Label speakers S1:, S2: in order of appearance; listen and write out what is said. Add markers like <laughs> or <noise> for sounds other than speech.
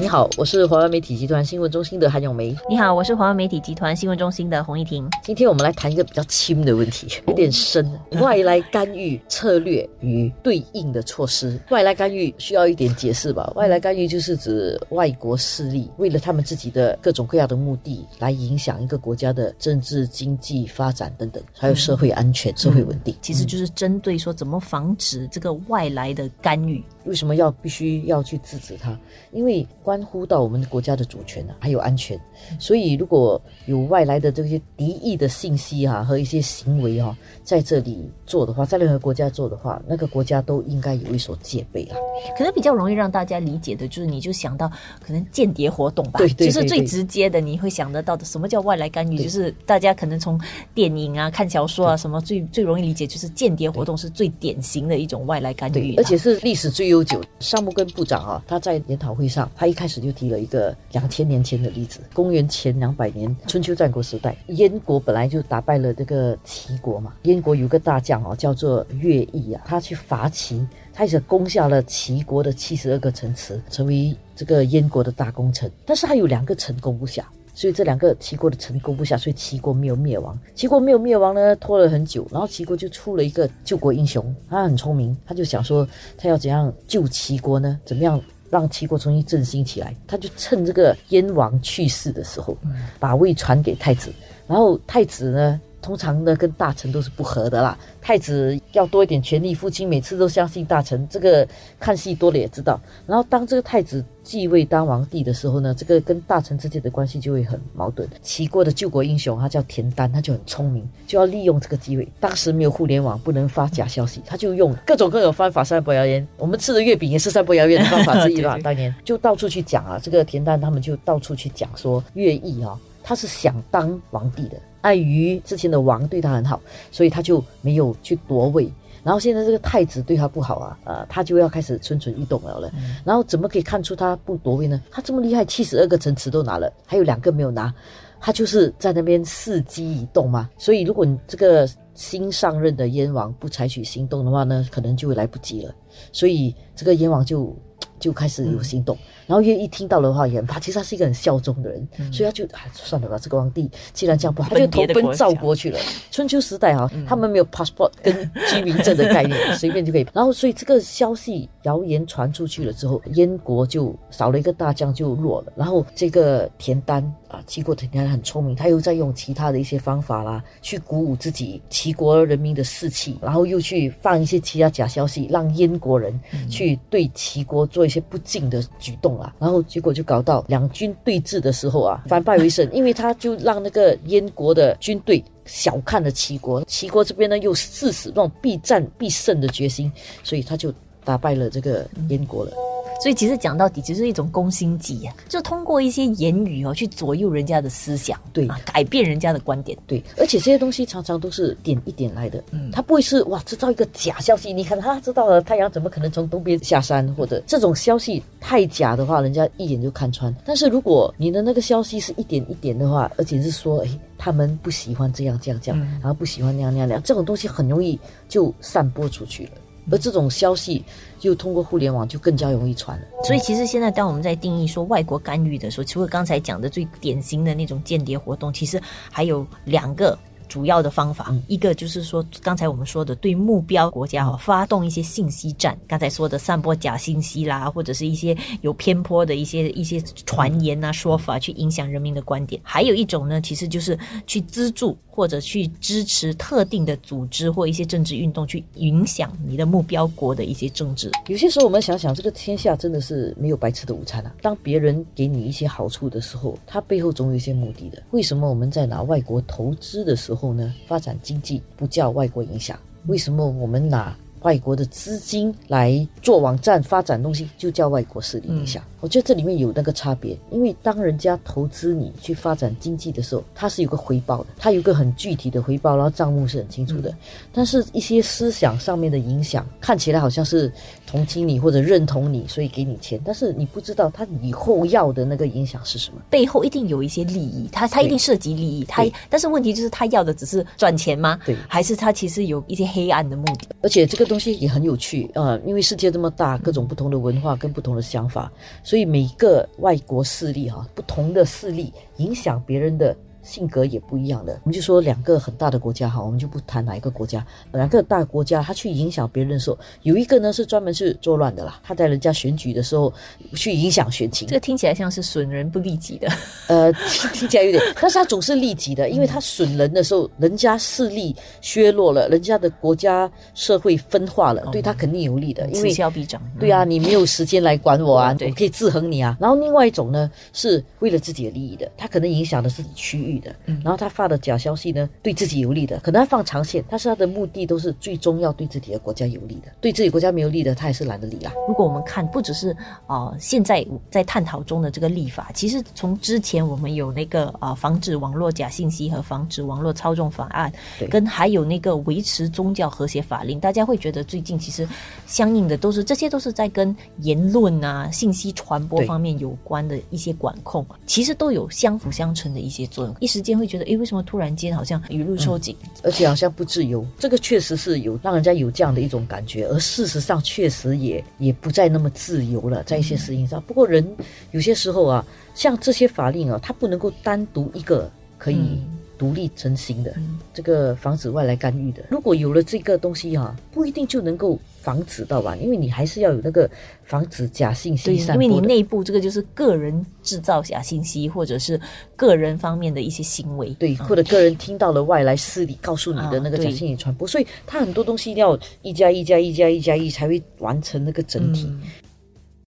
S1: 你好，我是华为媒体集团新闻中心的韩永梅。
S2: 你好，我是华为媒体集团新闻中心的洪一婷。
S1: 今天我们来谈一个比较轻的问题，有点深。外来干预策略与对应的措施。外来干预需要一点解释吧？外来干预就是指外国势力为了他们自己的各种各样的目的，来影响一个国家的政治、经济发展等等，还有社会安全、社会稳定。
S2: 其实就是针对说怎么防止这个外来的干预。
S1: 为什么要必须要去制止它？因为关乎到我们国家的主权啊，还有安全。所以如果有外来的这些敌意的信息啊和一些行为啊，在这里做的话，在任何国家做的话，那个国家都应该有一所戒备啊。
S2: 可能比较容易让大家理解的就是，你就想到可能间谍活动吧，
S1: 对对，
S2: 就是最直接的，你会想得到的。什么叫外来干预？就是大家可能从电影啊、看小说啊什么最最容易理解，就是间谍活动是最典型的一种外来干预，
S1: 而且是历史最悠久。尚木根部长啊，他在研讨会上，他一开始就提了一个两千年前的例子，公元前两百年春秋战国时代，燕国本来就打败了这个齐国嘛，燕国有个大将哦，叫做乐毅啊，他去伐齐。开始攻下了齐国的七十二个城池，成为这个燕国的大功臣。但是还有两个城攻不下，所以这两个齐国的城攻不下，所以齐国没有灭亡。齐国没有灭亡呢，拖了很久。然后齐国就出了一个救国英雄，他很聪明，他就想说他要怎样救齐国呢？怎么样让齐国重新振兴起来？他就趁这个燕王去世的时候，把位传给太子。然后太子呢？通常呢，跟大臣都是不和的啦。太子要多一点权力，父亲每次都相信大臣，这个看戏多了也知道。然后当这个太子继位当皇帝的时候呢，这个跟大臣之间的关系就会很矛盾。齐国的救国英雄他叫田丹，他就很聪明，就要利用这个机会。当时没有互联网，不能发假消息，他就用各种各种方法散播谣言。我们吃的月饼也是散播谣言的方法之一吧？当年就到处去讲啊，这个田丹他们就到处去讲说，乐毅啊，他是想当皇帝的。碍于之前的王对他很好，所以他就没有去夺位。然后现在这个太子对他不好啊，呃，他就要开始蠢蠢欲动了了。然后怎么可以看出他不夺位呢？他这么厉害，七十二个城池都拿了，还有两个没有拿，他就是在那边伺机移动嘛。所以如果你这个新上任的燕王不采取行动的话呢，可能就会来不及了。所以这个燕王就。就开始有行动，然后越一听到的话，也很怕。其实他是一个很效忠的人，所以他就啊，算了吧。这个皇帝既然这样不好，他就投奔赵国去了。春秋时代啊，他们没有 passport 跟 <laughs> 居民证的概念，<laughs> 随便就可以。然后，所以这个消息谣言传出去了之后，燕国就少了一个大将就弱了。然后这个田丹啊，齐国田丹很聪明，他又在用其他的一些方法啦，去鼓舞自己齐国人民的士气，然后又去放一些其他假消息，让燕国人去对齐国做。些不敬的举动啊，然后结果就搞到两军对峙的时候啊，反败为胜，因为他就让那个燕国的军队小看了齐国，齐国这边呢又誓死那种必战必胜的决心，所以他就打败了这个燕国了。
S2: 所以其实讲到底，其实是一种攻心计呀，就通过一些言语哦，去左右人家的思想，
S1: 对，
S2: 改变人家的观点，
S1: 对。而且这些东西常常都是点一点来的，嗯，他不会是哇制造一个假消息。你看他知道了太阳怎么可能从东边下山，或者这种消息太假的话，人家一眼就看穿。但是如果你的那个消息是一点一点的话，而且是说，哎，他们不喜欢这样这样这样，然后不喜欢那样那样那样，这种东西很容易就散播出去了。而这种消息就通过互联网就更加容易传了。
S2: 所以其实现在当我们在定义说外国干预的时候，除了刚才讲的最典型的那种间谍活动，其实还有两个。主要的方法，一个就是说，刚才我们说的对目标国家哈发动一些信息战，刚才说的散播假信息啦，或者是一些有偏颇的一些一些传言啊说法，去影响人民的观点。还有一种呢，其实就是去资助或者去支持特定的组织或一些政治运动，去影响你的目标国的一些政治。
S1: 有些时候我们想想，这个天下真的是没有白吃的午餐啊。当别人给你一些好处的时候，他背后总有一些目的的。为什么我们在拿外国投资的时候？后呢，发展经济不叫外国影响，为什么我们拿外国的资金来做网站发展东西，就叫外国势力影响？我觉得这里面有那个差别，因为当人家投资你去发展经济的时候，它是有个回报的，它有个很具体的回报，然后账目是很清楚的。但是，一些思想上面的影响，看起来好像是同情你或者认同你，所以给你钱，但是你不知道他以后要的那个影响是什么，
S2: 背后一定有一些利益，他他一定涉及利益，他但是问题就是他要的只是赚钱吗？
S1: 对，
S2: 还是他其实有一些黑暗的目的？
S1: 而且这个东西也很有趣啊，因为世界这么大，各种不同的文化跟不同的想法。所以每个外国势力哈，不同的势力影响别人的。性格也不一样的，我们就说两个很大的国家哈，我们就不谈哪一个国家，两个大国家，他去影响别人的时候，有一个呢是专门是作乱的啦，他在人家选举的时候去影响选情，
S2: 这个听起来像是损人不利己的，<laughs>
S1: 呃，听起来有点，但是他总是利己的，因为他损人的时候，人家势力削弱了，人家的国家社会分化了，对他肯定有利的，因为
S2: 此消彼长，
S1: 对啊，你没有时间来管我啊，我可以制衡你啊。然后另外一种呢，是为了自己的利益的，他可能影响的是区域。的，然后他发的假消息呢，对自己有利的，可能他放长线，但是他的目的都是最终要对自己的国家有利的，对自己国家没有利的，他也是懒得理啦。
S2: 如果我们看，不只是啊，现在在探讨中的这个立法，其实从之前我们有那个啊，防止网络假信息和防止网络操纵法案，跟还有那个维持宗教和谐法令，大家会觉得最近其实相应的都是这些都是在跟言论啊、信息传播方面有关的一些管控，其实都有相辅相成的一些作用。一时间会觉得，哎，为什么突然间好像雨露收紧，
S1: 而且好像不自由？这个确实是有让人家有这样的一种感觉，而事实上确实也也不再那么自由了，在一些事情上。不过人有些时候啊，像这些法令啊，它不能够单独一个可以独立成型的，这个防止外来干预的。如果有了这个东西啊，不一定就能够。防止到吧，因为你还是要有那个防止假信息散
S2: 播。因为你内部这个就是个人制造假信息，或者是个人方面的一些行为，
S1: 对，或者个人听到了外来势力告诉你的那个假信息传播，所以它很多东西要一加一加一加一加一才会完成那个整体。